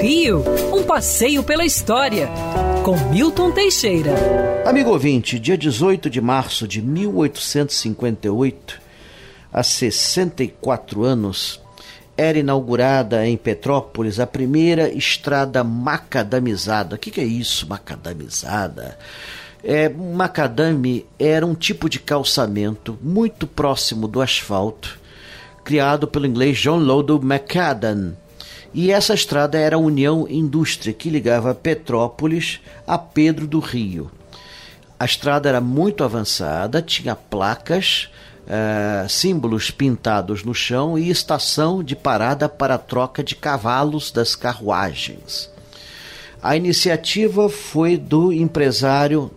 Rio, um passeio pela história, com Milton Teixeira. Amigo ouvinte, dia 18 de março de 1858, há 64 anos, era inaugurada em Petrópolis a primeira estrada macadamizada. O que, é isso, macadamizada? É, macadame era um tipo de calçamento muito próximo do asfalto, criado pelo inglês John Lodo Macadam. E essa estrada era a União Indústria, que ligava Petrópolis a Pedro do Rio. A estrada era muito avançada, tinha placas é, símbolos pintados no chão e estação de parada para troca de cavalos das carruagens. A iniciativa foi do empresário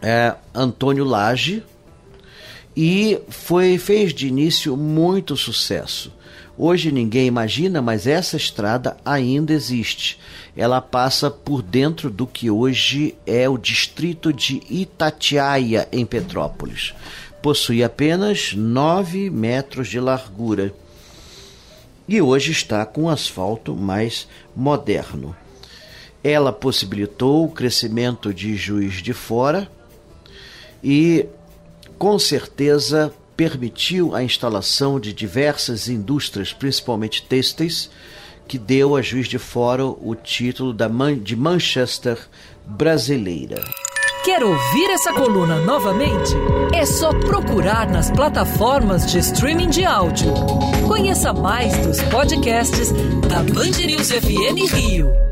é, Antônio Lage e foi fez de início muito sucesso. Hoje ninguém imagina, mas essa estrada ainda existe. Ela passa por dentro do que hoje é o distrito de Itatiaia, em Petrópolis possui apenas 9 metros de largura e hoje está com asfalto mais moderno. Ela possibilitou o crescimento de Juiz de Fora e, com certeza, permitiu a instalação de diversas indústrias, principalmente têxteis, que deu a Juiz de Fora o título de Manchester brasileira. Quer ouvir essa coluna novamente? É só procurar nas plataformas de streaming de áudio. Conheça mais dos podcasts da Band News FM Rio.